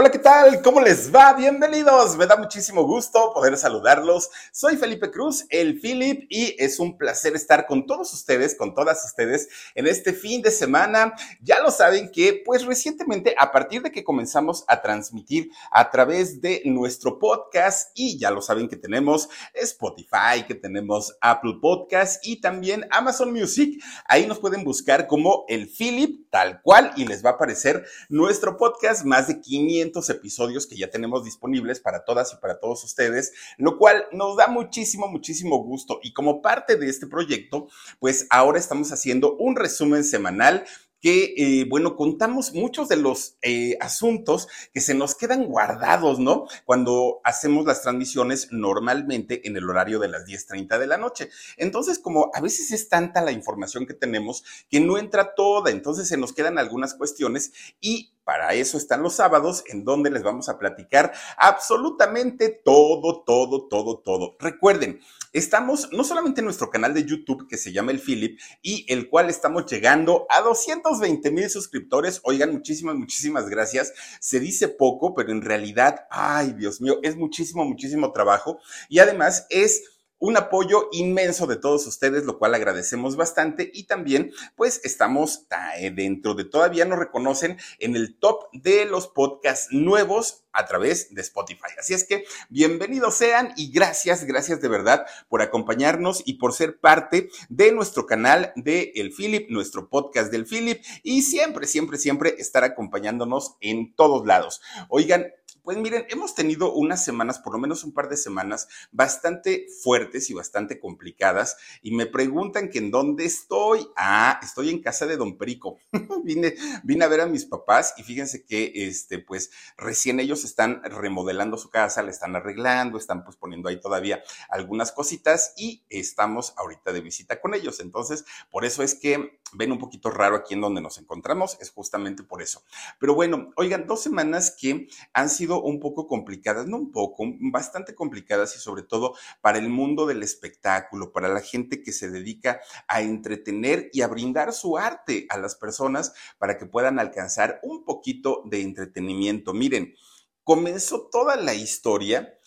Hola, ¿qué tal? ¿Cómo les va? Bienvenidos. Me da muchísimo gusto poder saludarlos. Soy Felipe Cruz, el Philip, y es un placer estar con todos ustedes, con todas ustedes en este fin de semana. Ya lo saben que, pues recientemente, a partir de que comenzamos a transmitir a través de nuestro podcast, y ya lo saben que tenemos Spotify, que tenemos Apple Podcast y también Amazon Music, ahí nos pueden buscar como el Philip, tal cual, y les va a aparecer nuestro podcast, más de 500 episodios que ya tenemos disponibles para todas y para todos ustedes, lo cual nos da muchísimo, muchísimo gusto. Y como parte de este proyecto, pues ahora estamos haciendo un resumen semanal que, eh, bueno, contamos muchos de los eh, asuntos que se nos quedan guardados, ¿no? Cuando hacemos las transmisiones normalmente en el horario de las 10.30 de la noche. Entonces, como a veces es tanta la información que tenemos que no entra toda, entonces se nos quedan algunas cuestiones y para eso están los sábados en donde les vamos a platicar absolutamente todo, todo, todo, todo. Recuerden, estamos no solamente en nuestro canal de YouTube que se llama El Philip y el cual estamos llegando a 220 mil suscriptores. Oigan, muchísimas, muchísimas gracias. Se dice poco, pero en realidad, ay Dios mío, es muchísimo, muchísimo trabajo y además es un apoyo inmenso de todos ustedes, lo cual agradecemos bastante y también pues estamos eh, dentro de todavía nos reconocen en el top de los podcasts nuevos a través de Spotify. Así es que bienvenidos sean y gracias, gracias de verdad por acompañarnos y por ser parte de nuestro canal de El Philip, nuestro podcast del Philip y siempre, siempre, siempre estar acompañándonos en todos lados. Oigan, pues miren, hemos tenido unas semanas, por lo menos un par de semanas, bastante fuertes y bastante complicadas. Y me preguntan que en dónde estoy. Ah, estoy en casa de Don Perico. vine, vine a ver a mis papás y fíjense que, este, pues, recién ellos están remodelando su casa, le están arreglando, están pues poniendo ahí todavía algunas cositas y estamos ahorita de visita con ellos. Entonces, por eso es que ven un poquito raro aquí en donde nos encontramos, es justamente por eso. Pero bueno, oigan, dos semanas que han sido un poco complicadas, no un poco, bastante complicadas y sobre todo para el mundo del espectáculo, para la gente que se dedica a entretener y a brindar su arte a las personas para que puedan alcanzar un poquito de entretenimiento. Miren, comenzó toda la historia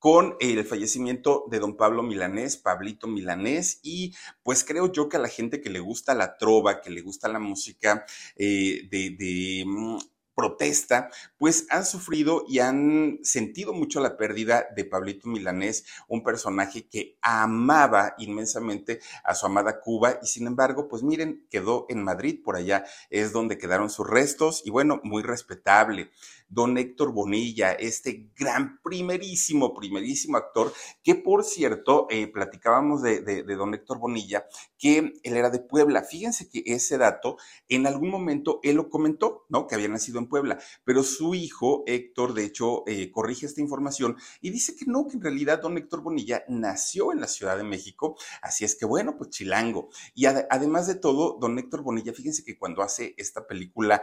con el fallecimiento de don Pablo Milanés, Pablito Milanés, y pues creo yo que a la gente que le gusta la trova, que le gusta la música eh, de, mm, protesta, pues han sufrido y han sentido mucho la pérdida de Pablito Milanés, un personaje que amaba inmensamente a su amada Cuba y sin embargo, pues miren, quedó en Madrid, por allá es donde quedaron sus restos y bueno, muy respetable don Héctor Bonilla, este gran, primerísimo, primerísimo actor, que por cierto, eh, platicábamos de, don Héctor Bonilla, que él era de Puebla. Fíjense que ese dato, en algún momento él lo comentó, ¿no? Que había nacido en Puebla, pero su hijo, Héctor, de hecho, eh, corrige esta información y dice que no, que en realidad don Héctor Bonilla nació en la Ciudad de México, así es que bueno, pues chilango. Y además de todo, don Héctor Bonilla, fíjense que cuando hace esta película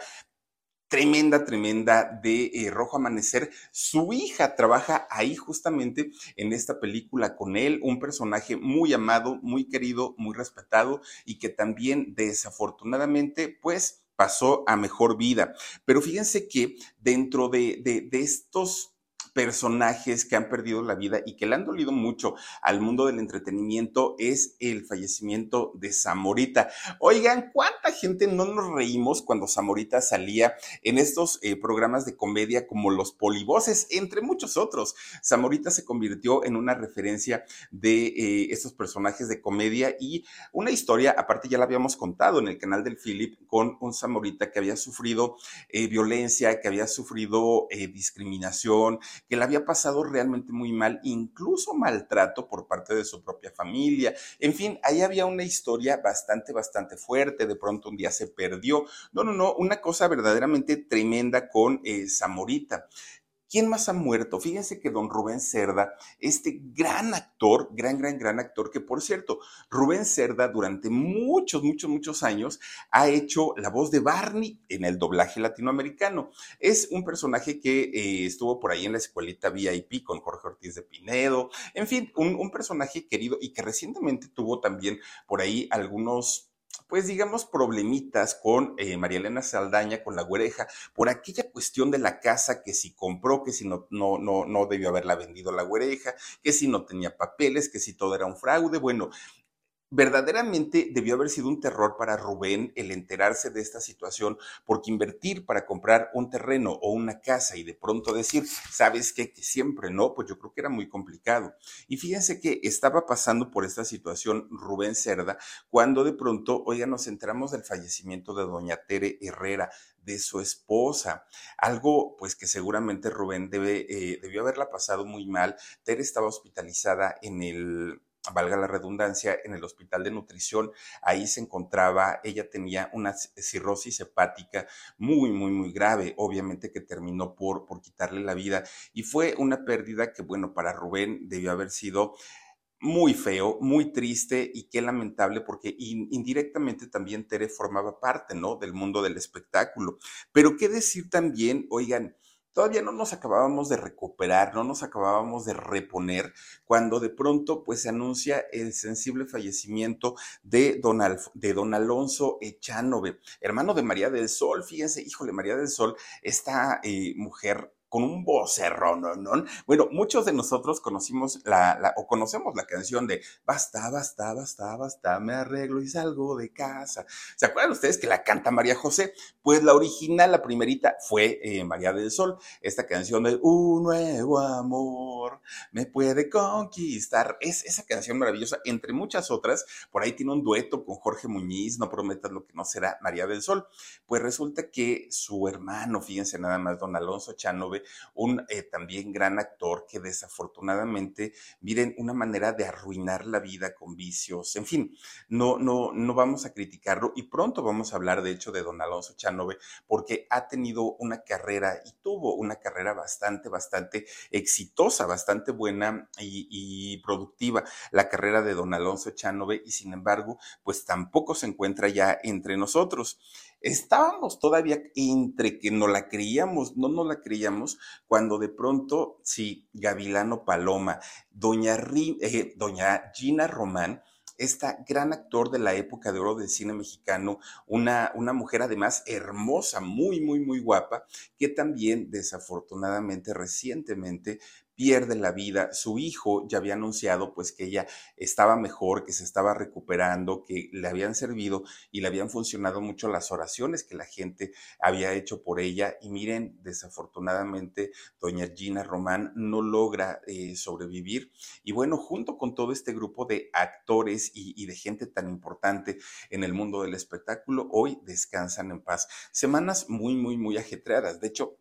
tremenda, tremenda de eh, Rojo Amanecer. Su hija trabaja ahí justamente en esta película con él, un personaje muy amado, muy querido, muy respetado y que también desafortunadamente pues pasó a mejor vida. Pero fíjense que dentro de, de, de estos personajes que han perdido la vida y que le han dolido mucho al mundo del entretenimiento es el fallecimiento de Zamorita. Oigan, ¿cuánta gente no nos reímos cuando Zamorita salía en estos eh, programas de comedia como Los Polivoces, entre muchos otros? Zamorita se convirtió en una referencia de eh, estos personajes de comedia y una historia, aparte ya la habíamos contado en el canal del Philip, con un Zamorita que había sufrido eh, violencia, que había sufrido discriminación, que le había pasado realmente muy mal, incluso maltrato por parte de su propia familia. En fin, ahí había una historia bastante, bastante fuerte. De pronto un día se perdió. No, no, no, una cosa verdaderamente tremenda con eh, Zamorita. ¿Quién más ha muerto? Fíjense que don Rubén Cerda, este gran actor, gran, gran, gran actor, que por cierto, Rubén Cerda durante muchos, muchos, muchos años ha hecho la voz de Barney en el doblaje latinoamericano. Es un personaje que eh, estuvo por ahí en la escuelita VIP con Jorge Ortiz de Pinedo, en fin, un, un personaje querido y que recientemente tuvo también por ahí algunos pues digamos, problemitas con eh, María Elena Saldaña, con la güereja, por aquella cuestión de la casa que si compró, que si no, no, no, no debió haberla vendido la güereja, que si no tenía papeles, que si todo era un fraude. Bueno, Verdaderamente debió haber sido un terror para Rubén el enterarse de esta situación, porque invertir para comprar un terreno o una casa y de pronto decir, ¿sabes qué? Que siempre no, pues yo creo que era muy complicado. Y fíjense que estaba pasando por esta situación Rubén Cerda cuando de pronto, oiga, nos enteramos del fallecimiento de doña Tere Herrera, de su esposa. Algo, pues que seguramente Rubén debe, eh, debió haberla pasado muy mal. Tere estaba hospitalizada en el valga la redundancia, en el hospital de nutrición. Ahí se encontraba, ella tenía una cirrosis hepática muy, muy, muy grave, obviamente que terminó por, por quitarle la vida. Y fue una pérdida que, bueno, para Rubén debió haber sido muy feo, muy triste y qué lamentable porque indirectamente también Tere formaba parte, ¿no? Del mundo del espectáculo. Pero qué decir también, oigan, todavía no nos acabábamos de recuperar, no nos acabábamos de reponer, cuando de pronto pues se anuncia el sensible fallecimiento de don, de don Alonso Echanove, hermano de María del Sol. Fíjense, híjole, María del Sol, esta eh, mujer con un vocerrón, ¿no? Bueno, muchos de nosotros conocimos la, o conocemos la canción de Basta, basta, basta, basta, me arreglo y salgo de casa. ¿Se acuerdan ustedes que la canta María José? Pues la original, la primerita, fue eh, María del Sol. Esta canción de Un nuevo amor me puede conquistar. Es esa canción maravillosa, entre muchas otras. Por ahí tiene un dueto con Jorge Muñiz, No prometas lo que no será María del Sol. Pues resulta que su hermano, fíjense nada más, don Alonso Chanove, un eh, también gran actor que desafortunadamente, miren, una manera de arruinar la vida con vicios, en fin, no, no, no vamos a criticarlo y pronto vamos a hablar de hecho de don Alonso Chanove porque ha tenido una carrera y tuvo una carrera bastante, bastante exitosa, bastante buena y, y productiva la carrera de don Alonso Chanove y sin embargo, pues tampoco se encuentra ya entre nosotros. Estábamos todavía entre que no la creíamos, no nos la creíamos, cuando de pronto, sí, Gavilano Paloma, doña, eh, doña Gina Román, esta gran actor de la época de oro del cine mexicano, una, una mujer además hermosa, muy, muy, muy guapa, que también desafortunadamente recientemente pierde la vida. Su hijo ya había anunciado pues que ella estaba mejor, que se estaba recuperando, que le habían servido y le habían funcionado mucho las oraciones que la gente había hecho por ella. Y miren, desafortunadamente, doña Gina Román no logra eh, sobrevivir. Y bueno, junto con todo este grupo de actores y, y de gente tan importante en el mundo del espectáculo, hoy descansan en paz. Semanas muy, muy, muy ajetreadas. De hecho,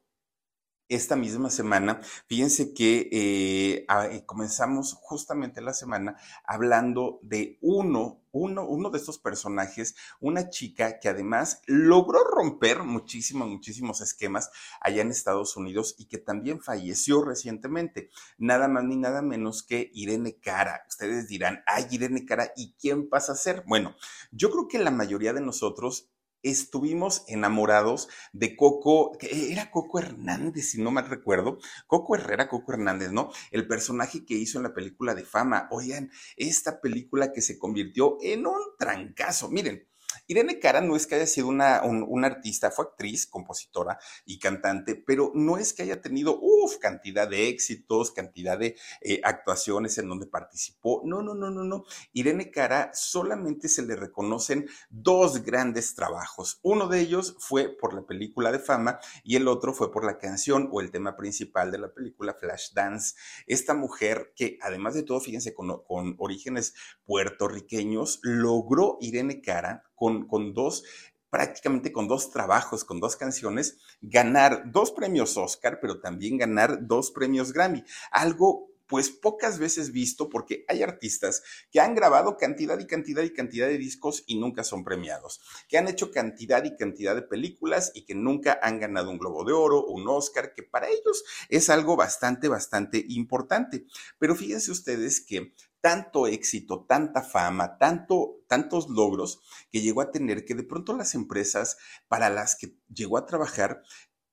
esta misma semana, fíjense que eh, ah, eh, comenzamos justamente la semana hablando de uno, uno, uno de estos personajes, una chica que además logró romper muchísimos, muchísimos esquemas allá en Estados Unidos y que también falleció recientemente. Nada más ni nada menos que Irene Cara. Ustedes dirán, ay, Irene Cara, ¿y quién pasa a ser? Bueno, yo creo que la mayoría de nosotros estuvimos enamorados de Coco, que era Coco Hernández, si no mal recuerdo. Coco Herrera, Coco Hernández, ¿no? El personaje que hizo en la película de fama. Oigan, esta película que se convirtió en un trancazo. Miren, Irene Cara no es que haya sido una, artista, fue actriz, compositora y cantante, pero no es que haya tenido, cantidad de éxitos, cantidad de eh, actuaciones en donde participó. No, no, no, no, no. Irene Cara solamente se le reconocen dos grandes trabajos. Uno de ellos fue por la película de fama y el otro fue por la canción o el tema principal de la película Flashdance. Esta mujer que además de todo, fíjense, con, con orígenes puertorriqueños, logró Irene Cara con, con dos prácticamente con dos trabajos, con dos canciones, ganar dos premios Oscar, pero también ganar dos premios Grammy. Algo pues pocas veces visto porque hay artistas que han grabado cantidad y cantidad y cantidad de discos y nunca son premiados, que han hecho cantidad y cantidad de películas y que nunca han ganado un Globo de Oro un Oscar, que para ellos es algo bastante, bastante importante. Pero fíjense ustedes que tanto éxito, tanta fama, tanto, tantos logros que llegó a tener que de pronto las empresas para las que llegó a trabajar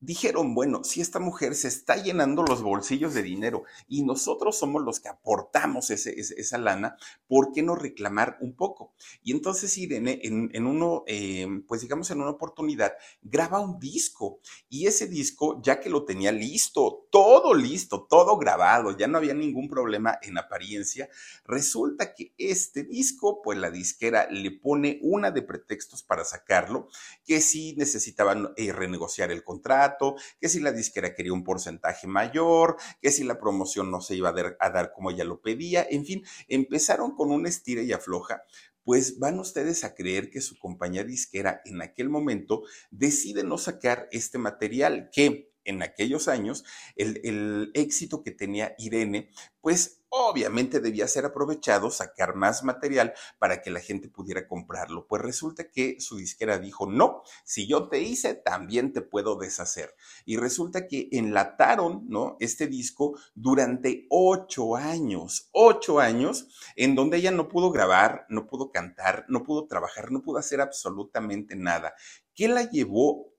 dijeron, bueno, si esta mujer se está llenando los bolsillos de dinero y nosotros somos los que aportamos esa lana, ¿por qué no reclamar un poco? Y entonces Irene, en, uno, eh, pues digamos en una oportunidad, graba un disco y ese disco, ya que lo tenía listo, todo listo, todo grabado, ya no había ningún problema en apariencia, resulta que este disco, pues la disquera le pone una de pretextos para sacarlo, que si necesitaban eh, renegociar el contrato, que si la disquera quería un porcentaje mayor, que si la promoción no se iba a dar, como ella lo pedía, en fin, empezaron con una estira y afloja pues van ustedes a creer que su compañía disquera en aquel momento decide no sacar este material que en aquellos años el, éxito que tenía Irene, pues obviamente debía ser aprovechado, sacar más material para que la gente pudiera comprarlo. Pues resulta que su disquera dijo, no, si yo te hice, también te puedo deshacer. Y resulta que enlataron, ¿no? Este disco durante ocho años, ocho años, en donde ella no pudo grabar, no pudo cantar, no pudo trabajar, no pudo hacer absolutamente nada. ¿Qué la llevó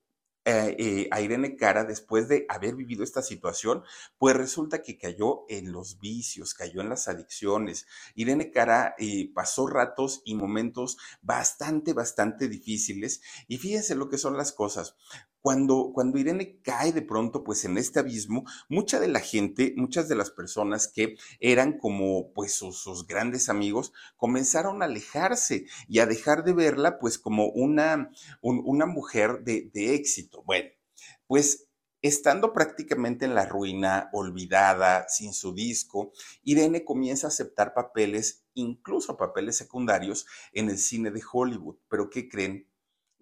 eh, eh, a Irene Cara después de haber vivido esta situación, pues resulta que cayó en los vicios, cayó en las adicciones. Irene Cara pasó ratos y momentos bastante, bastante difíciles y fíjense lo que son las cosas. Cuando, cuando Irene cae de pronto, pues en este abismo, mucha de la gente, muchas de las personas que eran como pues sus, grandes amigos, comenzaron a alejarse y a dejar de verla pues como una, una mujer de, de éxito. Bueno, pues Estando prácticamente en la ruina, olvidada, sin su disco, Irene comienza a aceptar papeles, incluso papeles secundarios, en el cine de Hollywood. Pero ¿qué creen?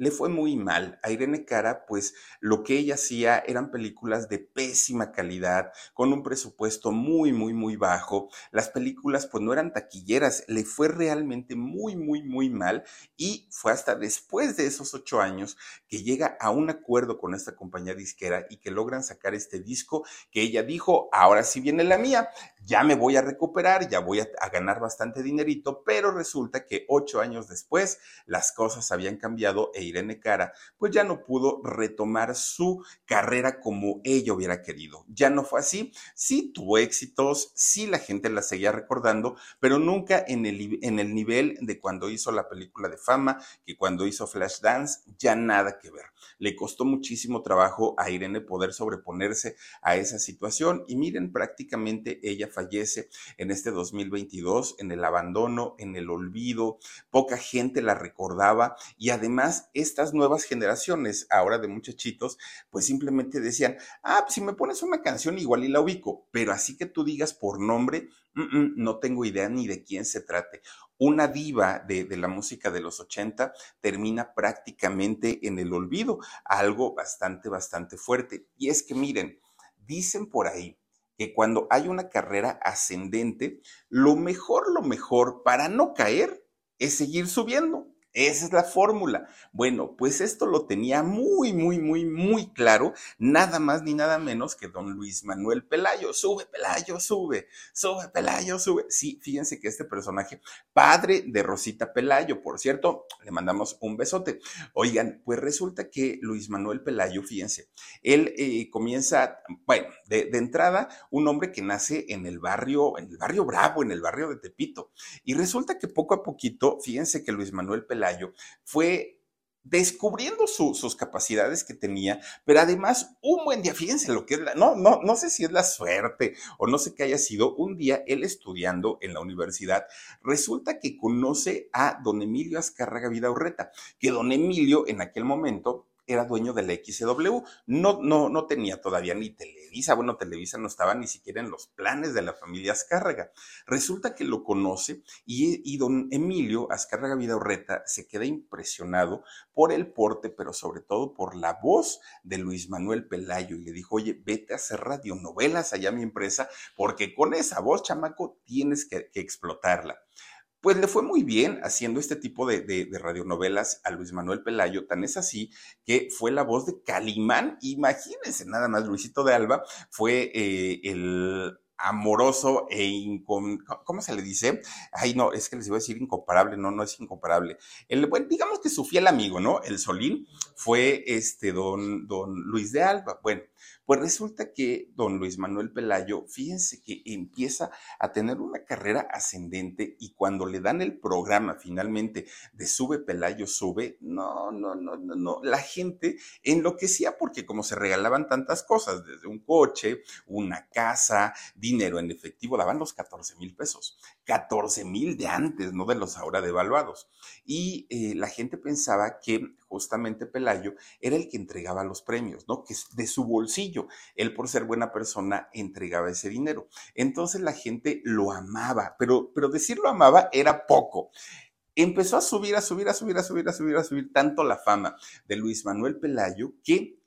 Le fue muy mal. A Irene Cara, pues lo que ella hacía eran películas de pésima calidad, con un presupuesto muy, muy, muy bajo. Las películas pues no eran taquilleras, le fue realmente muy, muy, muy mal y fue hasta después de esos ocho años que llega a un acuerdo con esta compañía disquera y que logran sacar este disco que ella dijo, ahora sí viene la mía, ya me voy a recuperar, ya voy a, ganar bastante dinerito, pero resulta que ocho años después las cosas habían cambiado e Irene Cara, pues ya no pudo retomar su carrera como ella hubiera querido. Ya no fue así. Sí tuvo éxitos, sí la gente la seguía recordando, pero nunca en el, en el nivel de cuando hizo la película de fama, que cuando hizo Flashdance, ya nada que ver. Le costó muchísimo trabajo a Irene poder sobreponerse a esa situación y miren, prácticamente ella fallece en este 2022, en el abandono, en el olvido, poca gente la recordaba y además estas nuevas generaciones ahora de muchachitos, pues simplemente decían, ah, pues si me pones una canción igual y la ubico, pero así que tú digas por nombre, no tengo idea ni de quién se trate. Una diva de, de, la música de los 80 termina prácticamente en el olvido, algo bastante, bastante fuerte. Y es que miren, dicen por ahí que cuando hay una carrera ascendente, lo mejor, lo mejor para no caer es seguir subiendo. Esa es la fórmula. Bueno, pues esto lo tenía muy, muy, muy, muy claro, nada más ni nada menos que don Luis Manuel Pelayo. Sube, Pelayo, sube, sube, Pelayo, sube. Sí, fíjense que este personaje, padre de Rosita Pelayo, por cierto, le mandamos un besote. Oigan, pues resulta que Luis Manuel Pelayo, fíjense, él eh, comienza, bueno, de, entrada, un hombre que nace en el barrio, en el barrio Bravo, en el barrio de Tepito. Y resulta que poco a poquito, fíjense que Luis Manuel Pelayo, fue descubriendo sus capacidades que tenía, pero además un buen día, fíjense lo que es la, no, no, no sé si es la suerte o no sé qué haya sido, un día él estudiando en la universidad, resulta que conoce a don Emilio Azcárraga Urreta, que don Emilio en aquel momento era dueño de la XW. No, no, no tenía todavía ni Televisa. Bueno, Televisa no estaba ni siquiera en los planes de la familia Azcárraga. Resulta que lo conoce y, don Emilio Azcárraga Vidaurreta se queda impresionado por el porte, pero sobre todo por la voz de Luis Manuel Pelayo y le dijo, oye, vete a hacer radionovelas allá a mi empresa porque con esa voz, chamaco, tienes que explotarla pues le fue muy bien haciendo este tipo de, radionovelas a Luis Manuel Pelayo, tan es así que fue la voz de Calimán, imagínense nada más, Luisito de Alba fue eh, el amoroso e incom ¿cómo se le dice? Ay, no, es que les iba a decir incomparable, no, no es incomparable. El, bueno, digamos que su fiel amigo, ¿no? El Solín fue este don, don Luis de Alba. Bueno, pues resulta que don Luis Manuel Pelayo, fíjense que empieza a tener una carrera ascendente y cuando le dan el programa finalmente de Sube Pelayo, sube, no, no, no, no, no, la gente enloquecía porque como se regalaban tantas cosas, desde un coche, una casa, dinero en efectivo, daban los 14 mil pesos. 14 mil de antes, no de los ahora devaluados. Y eh, la gente pensaba que justamente Pelayo era el que entregaba los premios, ¿no? Que de su bolsillo, él por ser buena persona entregaba ese dinero. Entonces la gente lo amaba, pero, pero decirlo amaba era poco empezó a subir, a subir, a subir, a subir, a subir, a subir tanto la fama de Luis Manuel Pelayo que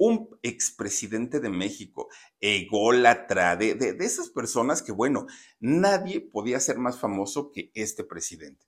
un expresidente de México, ególatra, de, de, de esas personas que, bueno, nadie podía ser más famoso que este presidente.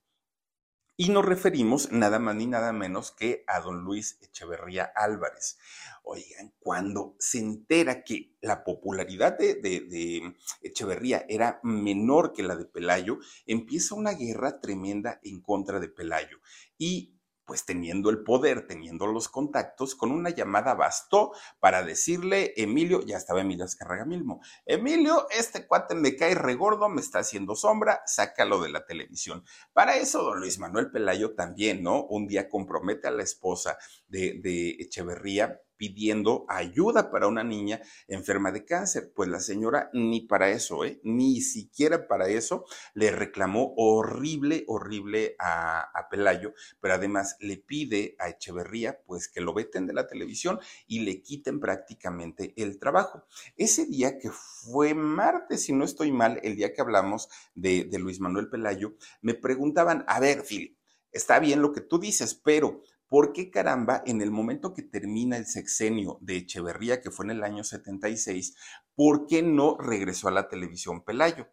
Y nos referimos nada más ni nada menos que a don Luis Echeverría Álvarez. Oigan, cuando se entera que la popularidad de, de, de, Echeverría era menor que la de Pelayo, empieza una guerra tremenda en contra de Pelayo. Y pues teniendo el poder, teniendo los contactos, con una llamada bastó para decirle, Emilio, ya estaba Emilio Azcarraga mismo, Emilio, este cuate me cae regordo, me está haciendo sombra, sácalo de la televisión. Para eso, don Luis Manuel Pelayo también, ¿no? Un día compromete a la esposa de, de Echeverría pidiendo ayuda para una niña enferma de cáncer. Pues la señora ni para eso, ¿eh? ni siquiera para eso le reclamó horrible, horrible a, Pelayo, pero además le pide a Echeverría pues que lo veten de la televisión y le quiten prácticamente el trabajo. Ese día que fue martes, si no estoy mal, el día que hablamos de, de Luis Manuel Pelayo, me preguntaban, a ver, Phil, está bien lo que tú dices, pero ¿Por qué caramba, en el momento que termina el sexenio de Echeverría, que fue en el año 76, ¿por qué no regresó a la televisión Pelayo?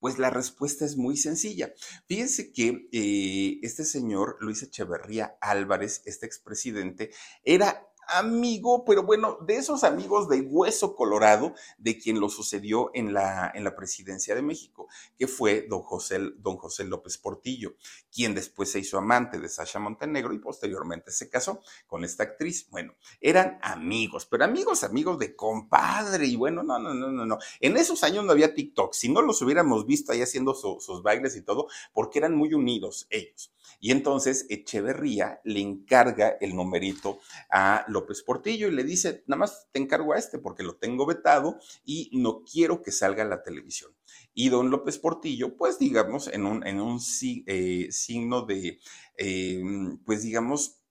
Pues la respuesta es muy sencilla. Fíjense que eh, este señor Luis Echeverría Álvarez, este expresidente, era amigo, pero bueno, de esos amigos de hueso colorado de quien lo sucedió en la, en la presidencia de México, que fue don José, don José López Portillo, quien después se hizo amante de Sasha Montenegro y posteriormente se casó con esta actriz. Bueno, eran amigos, pero amigos, amigos de compadre, y bueno, no, no, no, no, no. En esos años no había TikTok, si no los hubiéramos visto ahí haciendo su, sus bailes y todo, porque eran muy unidos ellos. Y entonces Echeverría le encarga el numerito a López Portillo y le dice, nada más te encargo a este porque lo tengo vetado y no quiero que salga a la televisión. Y don López Portillo, pues digamos, en un, en un eh, signo de, eh, pues digamos,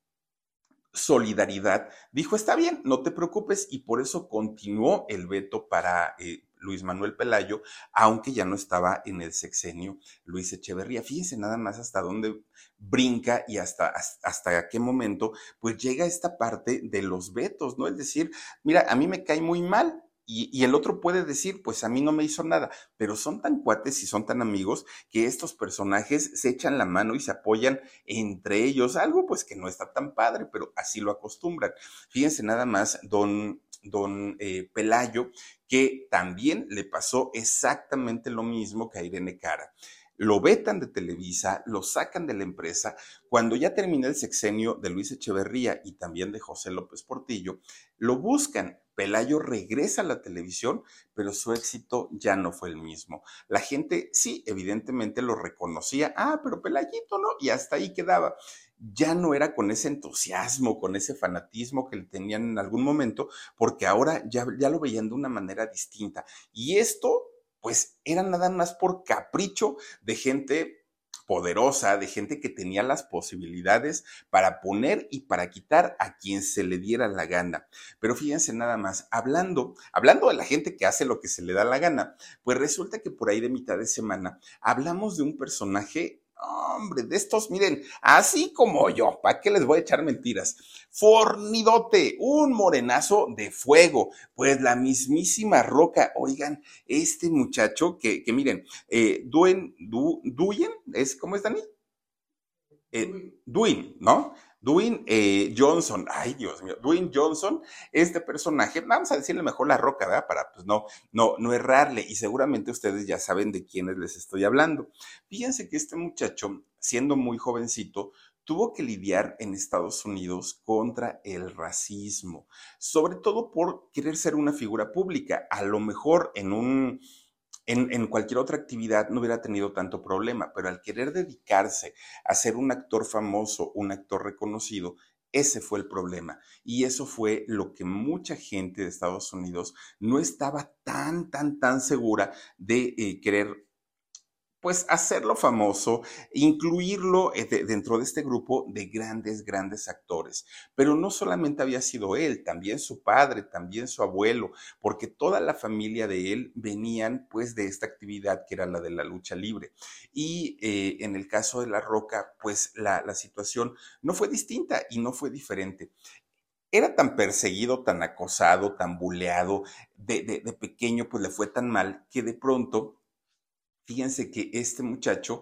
solidaridad, dijo, está bien, no te preocupes, y por eso continuó el veto para eh, Luis Manuel Pelayo, aunque ya no estaba en el sexenio Luis Echeverría. Fíjense nada más hasta dónde brinca y hasta, hasta qué momento, pues llega esta parte de los vetos, ¿no? Es decir, mira, a mí me cae muy mal, y, y, el otro puede decir, pues a mí no me hizo nada, pero son tan cuates y son tan amigos que estos personajes se echan la mano y se apoyan entre ellos, algo pues que no está tan padre, pero así lo acostumbran. Fíjense nada más, don don eh, Pelayo, que también le pasó exactamente lo mismo que a Irene Cara. Lo vetan de Televisa, lo sacan de la empresa. Cuando ya termina el sexenio de Luis Echeverría y también de José López Portillo, lo buscan. Pelayo regresa a la televisión, pero su éxito ya no fue el mismo. La gente sí, evidentemente lo reconocía. Ah, pero Pelayito no, y hasta ahí quedaba ya no era con ese entusiasmo, con ese fanatismo que le tenían en algún momento, porque ahora ya, ya lo veían de una manera distinta. Y esto, pues, era nada más por capricho de gente poderosa, de gente que tenía las posibilidades para poner y para quitar a quien se le diera la gana. Pero fíjense nada más, hablando, hablando de la gente que hace lo que se le da la gana, pues resulta que por ahí de mitad de semana hablamos de un personaje Hombre, de estos, miren, así como yo, ¿para qué les voy a echar mentiras? Fornidote, un morenazo de fuego, pues la mismísima roca. Oigan, este muchacho que, que miren, eh, Duen, du, Duyen, ¿es, ¿cómo es Dani? Eh, Duin, ¿no? Dwayne eh, Johnson, ay Dios mío, Dwayne Johnson, este personaje, vamos a decirle mejor la roca, ¿verdad? Para pues no, no, no errarle y seguramente ustedes ya saben de quiénes les estoy hablando. Fíjense que este muchacho, siendo muy jovencito, tuvo que lidiar en Estados Unidos contra el racismo, sobre todo por querer ser una figura pública. A lo mejor en un en, cualquier otra actividad no hubiera tenido tanto problema, pero al querer dedicarse a ser un actor famoso, un actor reconocido, ese fue el problema. Y eso fue lo que mucha gente de Estados Unidos no estaba tan, tan, tan segura de eh, querer pues hacerlo famoso, incluirlo eh, dentro de este grupo de grandes, grandes actores. Pero no solamente había sido él, también su padre, también su abuelo, porque toda la familia de él venían pues de esta actividad que era la de la lucha libre. Y eh, en el caso de La Roca, pues la, situación no fue distinta y no fue diferente era tan perseguido, tan acosado, tan buleado, de, de, pequeño, pues le fue tan mal que de pronto fíjense que este muchacho,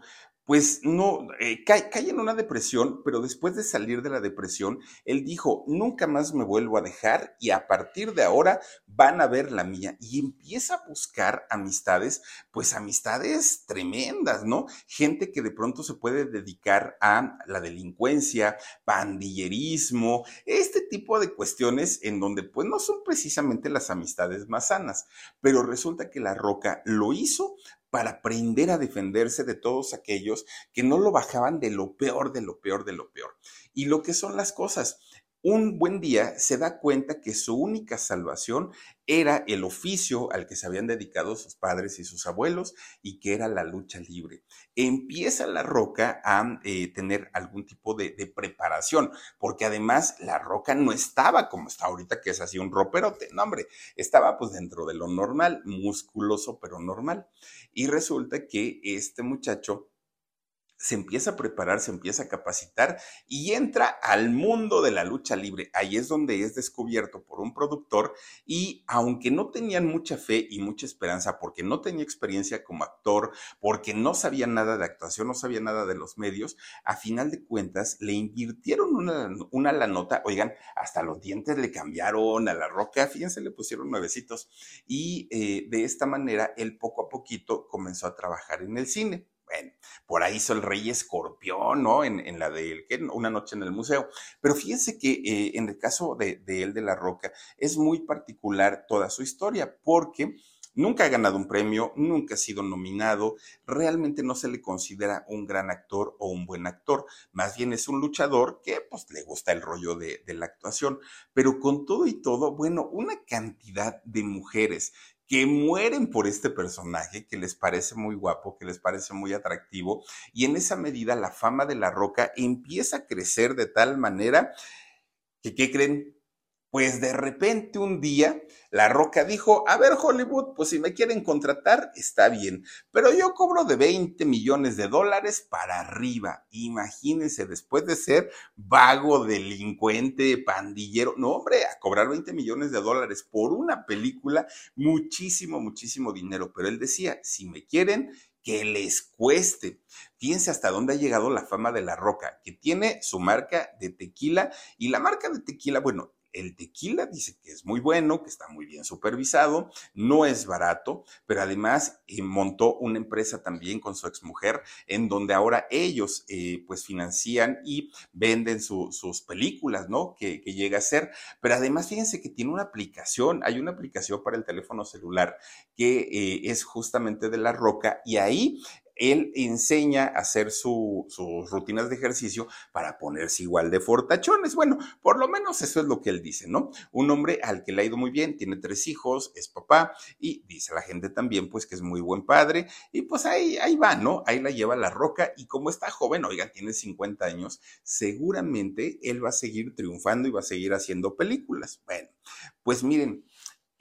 pues no, eh, cae, en una depresión, pero después de salir de la depresión, él dijo, nunca más me vuelvo a dejar y a partir de ahora van a ver la mía. Y empieza a buscar amistades, pues amistades tremendas, ¿no? Gente que de pronto se puede dedicar a la delincuencia, pandillerismo, este tipo de cuestiones en donde pues no son precisamente las amistades más sanas. Pero resulta que la roca lo hizo para aprender a defenderse de todos aquellos que no lo bajaban de lo peor, de lo peor, de lo peor. Y lo que son las cosas, un buen día se da cuenta que su única salvación era el oficio al que se habían dedicado sus padres y sus abuelos y que era la lucha libre. Empieza la roca a eh, tener algún tipo de, preparación, porque además la roca no estaba como está ahorita, que es así un roperote, no hombre, estaba pues dentro de lo normal, musculoso pero normal. Y resulta que este muchacho se empieza a preparar, se empieza a capacitar y entra al mundo de la lucha libre. Ahí es donde es descubierto por un productor y aunque no tenían mucha fe y mucha esperanza, porque no tenía experiencia como actor, porque no sabía nada de actuación, no sabía nada de los medios, a final de cuentas le invirtieron una, una la nota, oigan, hasta los dientes le cambiaron a la roca, fíjense, le pusieron nuevecitos y eh, de esta manera él poco a poquito comenzó a trabajar en el cine. Por ahí hizo el rey escorpión, ¿no? En, la de Una noche en el museo. Pero fíjense que eh, en el caso de, él de la Roca es muy particular toda su historia, porque nunca ha ganado un premio, nunca ha sido nominado, realmente no se le considera un gran actor o un buen actor, más bien es un luchador que pues le gusta el rollo de la actuación, pero con todo y todo, bueno, una cantidad de mujeres que mueren por este personaje, que les parece muy guapo, que les parece muy atractivo, y en esa medida la fama de la roca empieza a crecer de tal manera que, ¿qué creen? Pues de repente un día La Roca dijo, a ver Hollywood, pues si me quieren contratar, está bien, pero yo cobro de 20 millones de dólares para arriba. Imagínense, después de ser vago, delincuente, pandillero, no hombre, a cobrar 20 millones de dólares por una película, muchísimo, muchísimo dinero. Pero él decía, si me quieren, que les cueste. Fíjense hasta dónde ha llegado la fama de La Roca, que tiene su marca de tequila y la marca de tequila, bueno, el tequila dice que es muy bueno, que está muy bien supervisado, no es barato, pero además eh, montó una empresa también con su exmujer en donde ahora ellos eh, pues financian y venden sus películas, ¿no? Que, llega a ser. Pero además fíjense que tiene una aplicación, hay una aplicación para el teléfono celular que eh, es justamente de la roca y ahí él enseña a hacer sus rutinas de ejercicio para ponerse igual de fortachones. Bueno, por lo menos eso es lo que él dice, ¿no? Un hombre al que le ha ido muy bien, tiene tres hijos, es papá y dice la gente también pues que es muy buen padre y pues ahí, ahí va, ¿no? Ahí la lleva la roca y como está joven, oigan, tiene 50 años, seguramente él va a seguir triunfando y va a seguir haciendo películas. Bueno, pues miren,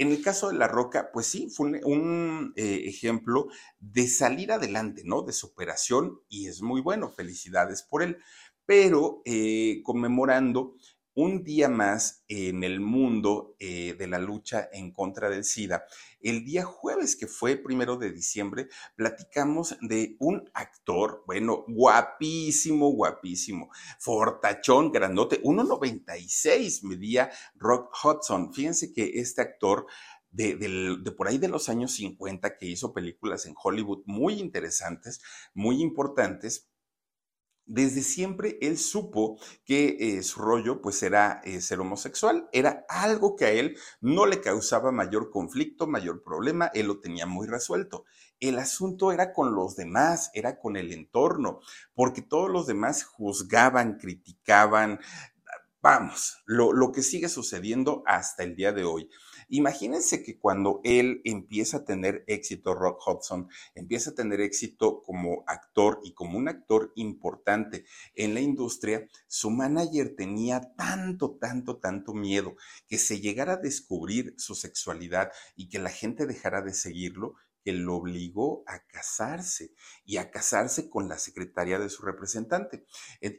en el caso de La Roca, pues sí, fue un, eh, ejemplo de salir adelante, ¿no? De superación y es muy bueno, felicidades por él. Pero eh, conmemorando un día más en el mundo eh, de la lucha en contra del SIDA. El día jueves, que fue primero de diciembre, platicamos de un actor, bueno, guapísimo, guapísimo, fortachón, grandote, 1,96 medía Rock Hudson. Fíjense que este actor de, de, por ahí de los años 50 que hizo películas en Hollywood muy interesantes, muy importantes, desde siempre él supo que eh, su rollo pues era eh, ser homosexual, era algo que a él no le causaba mayor conflicto, mayor problema, él lo tenía muy resuelto. El asunto era con los demás, era con el entorno, porque todos los demás juzgaban, criticaban, vamos, lo, lo que sigue sucediendo hasta el día de hoy. Imagínense que cuando él empieza a tener éxito, Rock Hudson, empieza a tener éxito como actor y como un actor importante en la industria, su manager tenía tanto, tanto, tanto miedo que se llegara a descubrir su sexualidad y que la gente dejara de seguirlo que lo obligó a casarse y a casarse con la secretaria de su representante.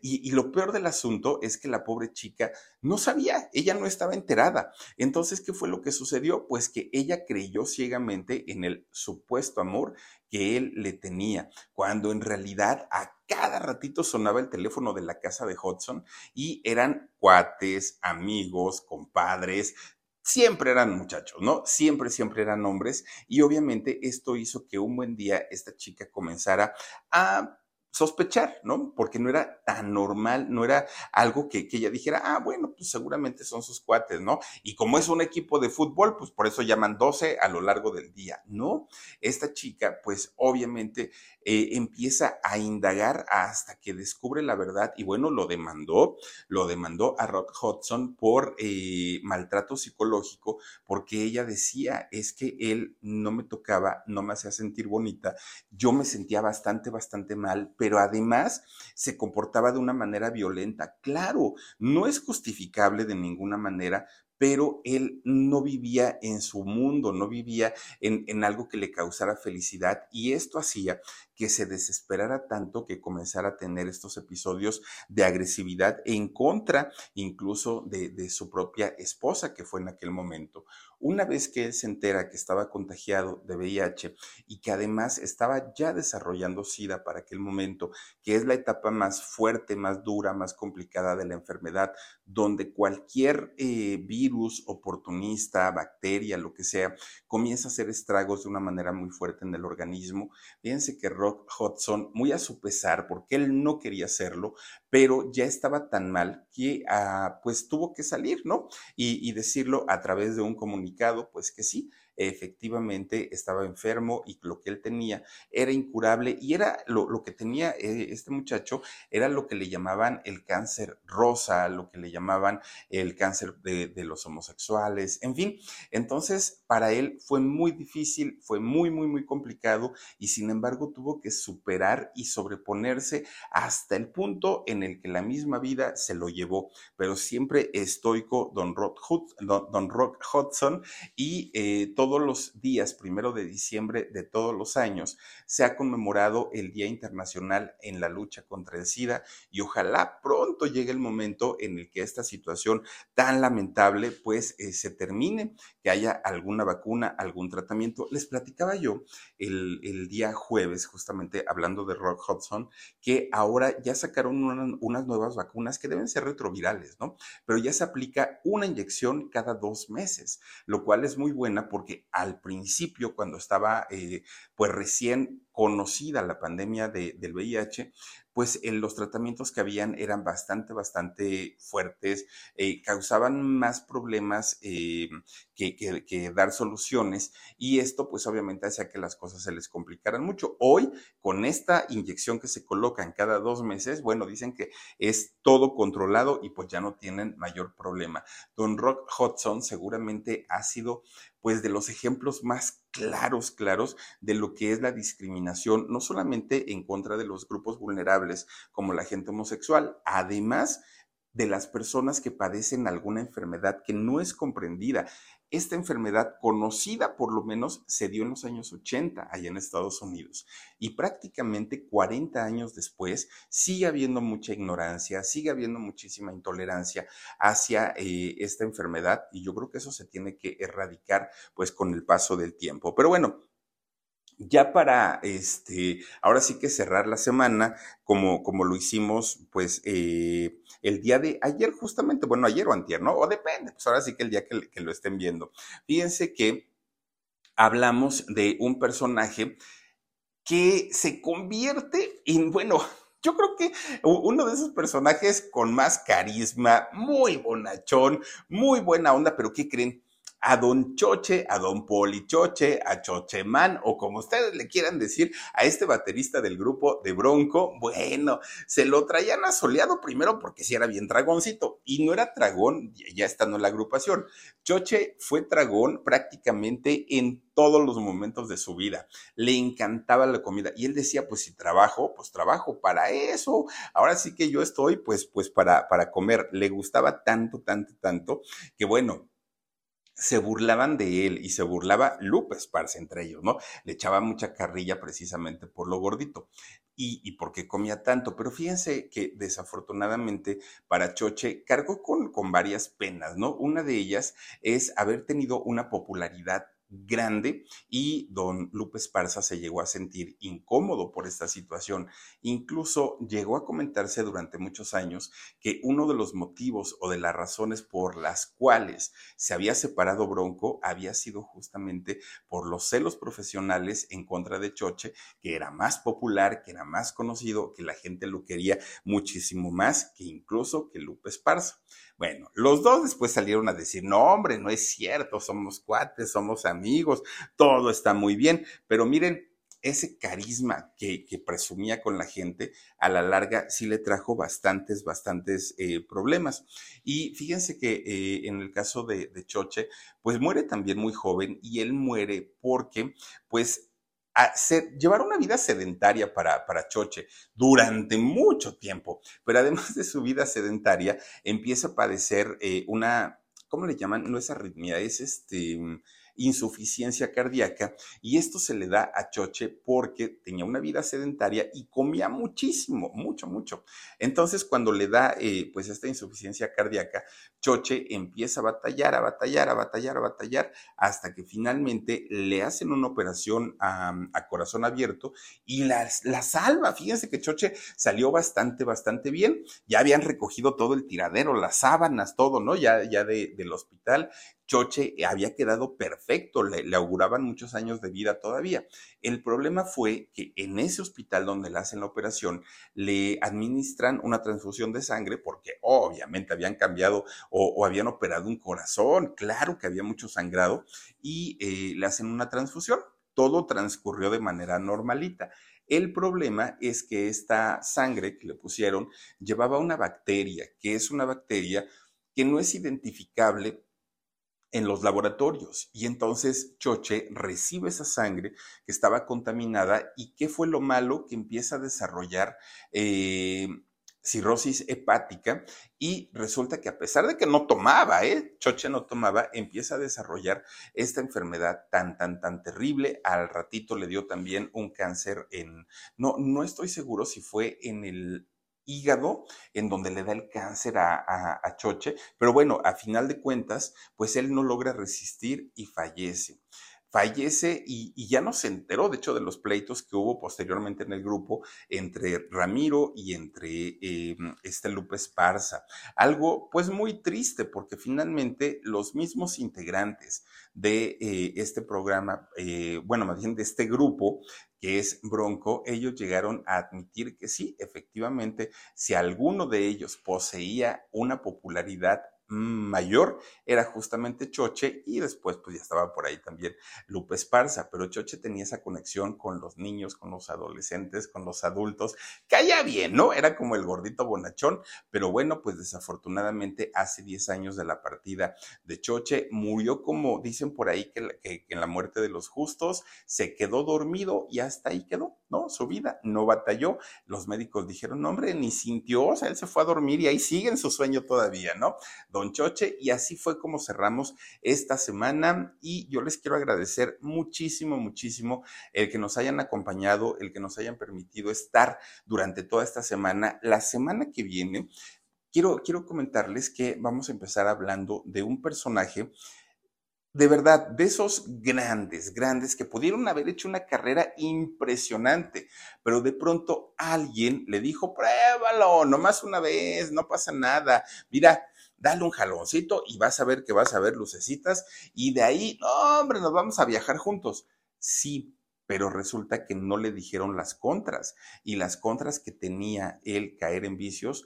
Y, lo peor del asunto es que la pobre chica no sabía, ella no estaba enterada. Entonces, ¿qué fue lo que sucedió? Pues que ella creyó ciegamente en el supuesto amor que él le tenía, cuando en realidad a cada ratito sonaba el teléfono de la casa de Hudson y eran cuates, amigos, compadres, siempre eran muchachos, ¿no? Siempre, siempre eran hombres. Y obviamente esto hizo que un buen día esta chica comenzara a sospechar, ¿no? Porque no era tan normal, no era algo que, ella dijera, ah, bueno, pues seguramente son sus cuates, ¿no? Y como es un equipo de fútbol, pues por eso llaman 12 a lo largo del día, ¿no? Esta chica, pues obviamente eh, empieza a indagar hasta que descubre la verdad y bueno, lo demandó, lo demandó a Rock Hudson por eh, maltrato psicológico, porque ella decía, es que él no me tocaba, no me hacía sentir bonita, yo me sentía bastante, bastante mal pero además se comportaba de una manera violenta. Claro, no es justificable de ninguna manera, pero él no vivía en su mundo, no vivía en, algo que le causara felicidad y esto hacía que se desesperara tanto que comenzara a tener estos episodios de agresividad en contra incluso de, de su propia esposa que fue en aquel momento. Una vez que él se entera que estaba contagiado de VIH y que además estaba ya desarrollando SIDA para aquel momento, que es la etapa más fuerte, más dura, más complicada de la enfermedad, donde cualquier eh, virus oportunista, bacteria, lo que sea, comienza a hacer estragos de una manera muy fuerte en el organismo. Fíjense que Rock Hudson, muy a su pesar, porque él no quería hacerlo, pero ya estaba tan mal que ah, pues tuvo que salir, ¿no? Y, y decirlo a través de un comunicado, pues que sí, efectivamente estaba enfermo y lo que él tenía era incurable y era lo, que tenía eh, este muchacho, era lo que le llamaban el cáncer rosa, lo que le llamaban el cáncer de, los homosexuales, en fin. Entonces, para él fue muy difícil, fue muy, muy, muy complicado y sin embargo tuvo que superar y sobreponerse hasta el punto en el que la misma vida se lo llevó, pero siempre estoico Don Rock, Don, Rock Hudson y eh, todos los días, primero de diciembre de todos los años, se ha conmemorado el Día Internacional en la lucha contra el SIDA y ojalá pronto llegue el momento en el que esta situación tan lamentable pues eh, se termine, que haya alguna vacuna, algún tratamiento. Les platicaba yo el, el día jueves, justamente hablando de Rock Hudson, que ahora ya sacaron unas nuevas vacunas que deben ser retrovirales, ¿no? Pero ya se aplica una inyección cada dos meses, lo cual es muy buena porque al principio, cuando estaba eh, pues recién conocida la pandemia de, del VIH, pues en los tratamientos que habían eran bastante, bastante fuertes, eh, causaban más problemas eh, que, dar soluciones y esto pues obviamente hacía que las cosas se les complicaran mucho. Hoy, con esta inyección que se colocan cada dos meses, bueno, dicen que es todo controlado y pues ya no tienen mayor problema. Don Rock Hudson seguramente ha sido pues de los ejemplos más claros, claros de lo que es la discriminación, no solamente en contra de los grupos vulnerables como la gente homosexual, además de las personas que padecen alguna enfermedad que no es comprendida. Esta enfermedad conocida por lo menos se dio en los años 80 allá en Estados Unidos y prácticamente 40 años después sigue habiendo mucha ignorancia, sigue habiendo muchísima intolerancia hacia eh, esta enfermedad y yo creo que eso se tiene que erradicar pues con el paso del tiempo. Pero bueno, ya para este, ahora sí que cerrar la semana, como, como lo hicimos, pues, eh, el día de ayer, justamente, bueno, ayer o antier, ¿no? O depende, pues ahora sí que el día que, que lo estén viendo. Fíjense que hablamos de un personaje que se convierte en, bueno, yo creo que uno de esos personajes con más carisma, muy bonachón, muy buena onda, pero ¿qué creen? A don Choche, a don Polichoche, a Chocheman o como ustedes le quieran decir a este baterista del grupo de Bronco, bueno, se lo traían asoleado primero porque si era bien dragoncito y no era dragón ya estando en la agrupación. Choche fue dragón prácticamente en todos los momentos de su vida. Le encantaba la comida y él decía, pues si trabajo, pues trabajo para eso. Ahora sí que yo estoy pues pues para para comer. Le gustaba tanto, tanto, tanto que bueno, se burlaban de él y se burlaba Lupe Esparza entre ellos, ¿no? Le echaba mucha carrilla precisamente por lo gordito y, y porque comía tanto. Pero fíjense que desafortunadamente para Choche cargó con, con varias penas, ¿no? Una de ellas es haber tenido una popularidad grande y don Lupe Esparza se llegó a sentir incómodo por esta situación. Incluso llegó a comentarse durante muchos años que uno de los motivos o de las razones por las cuales se había separado Bronco había sido justamente por los celos profesionales en contra de Choche, que era más popular, que era más conocido, que la gente lo quería muchísimo más que incluso que Lupe Esparza. Bueno, los dos después salieron a decir, no, hombre, no es cierto, somos cuates, somos amigos, todo está muy bien, pero miren, ese carisma que, presumía con la gente, a la larga sí le trajo bastantes, bastantes eh, problemas. Y fíjense que eh, en el caso de, Choche, pues muere también muy joven y él muere porque, pues, llevar una vida sedentaria para, para Choche durante mucho tiempo, pero además de su vida sedentaria, empieza a padecer eh, una, ¿cómo le llaman? No es arritmia, es este insuficiencia cardíaca y esto se le da a Choche porque tenía una vida sedentaria y comía muchísimo, mucho, mucho. Entonces cuando le da eh, pues esta insuficiencia cardíaca, Choche empieza a batallar, a batallar, a batallar, a batallar hasta que finalmente le hacen una operación a, corazón abierto y la, la salva. Fíjense que Choche salió bastante, bastante bien. Ya habían recogido todo el tiradero, las sábanas, todo, ¿no? Ya, ya de, del hospital. Choche había quedado perfecto, le, auguraban muchos años de vida todavía. El problema fue que en ese hospital donde le hacen la operación, le administran una transfusión de sangre porque obviamente habían cambiado o, habían operado un corazón, claro que había mucho sangrado, y eh, le hacen una transfusión. Todo transcurrió de manera normalita. El problema es que esta sangre que le pusieron llevaba una bacteria, que es una bacteria que no es identificable en los laboratorios. Y entonces Choche recibe esa sangre que estaba contaminada y qué fue lo malo que empieza a desarrollar eh, cirrosis hepática y resulta que a pesar de que no tomaba, ¿eh? Choche no tomaba, empieza a desarrollar esta enfermedad tan, tan, tan terrible. Al ratito le dio también un cáncer en, no, no estoy seguro si fue en el hígado, en donde le da el cáncer a, Choche, pero bueno, a final de cuentas, pues él no logra resistir y fallece fallece y, ya no se enteró, de hecho, de los pleitos que hubo posteriormente en el grupo entre Ramiro y entre eh, este Lupe Esparza. Algo pues muy triste porque finalmente los mismos integrantes de eh, este programa, eh, bueno, más bien de este grupo, que es Bronco, ellos llegaron a admitir que sí, efectivamente, si alguno de ellos poseía una popularidad mayor era justamente Choche y después pues ya estaba por ahí también Lupe Esparza, pero Choche tenía esa conexión con los niños, con los adolescentes, con los adultos, caía bien, ¿no? Era como el gordito bonachón, pero bueno, pues desafortunadamente hace 10 años de la partida de Choche murió como dicen por ahí que, que en la muerte de los justos se quedó dormido y hasta ahí quedó, ¿no? Su vida, no batalló, los médicos dijeron, no hombre, ni sintió, o sea, él se fue a dormir y ahí sigue en su sueño todavía, ¿no? Choche y así fue como cerramos esta semana y yo les quiero agradecer muchísimo, muchísimo el que nos hayan acompañado, el que nos hayan permitido estar durante toda esta semana. La semana que viene, quiero, quiero comentarles que vamos a empezar hablando de un personaje de verdad, de esos grandes, grandes que pudieron haber hecho una carrera impresionante, pero de pronto alguien le dijo, pruébalo, nomás una vez, no pasa nada. Mira, dale un jaloncito y vas a ver que vas a ver lucecitas y de ahí, no, hombre, nos vamos a viajar juntos. Sí, pero resulta que no le dijeron las contras y las contras que tenía él caer en vicios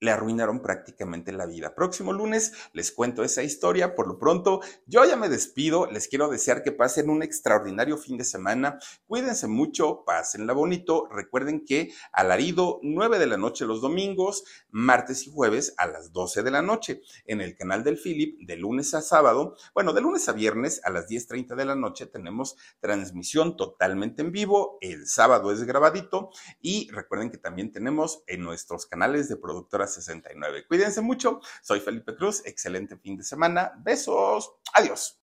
le arruinaron prácticamente la vida. Próximo lunes les cuento esa historia. Por lo pronto, yo ya me despido. Les quiero desear que pasen un extraordinario fin de semana. Cuídense mucho, pásenla bonito. Recuerden que alarido 9 de la noche los domingos, martes y jueves a las 12 de la noche en el canal del Philip de lunes a sábado. Bueno, de lunes a viernes a las 10.30 de la noche tenemos transmisión totalmente en vivo. El sábado es grabadito y recuerden que también tenemos en nuestros canales de productoras 69. Cuídense mucho. Soy Felipe Cruz. Excelente fin de semana. Besos. Adiós.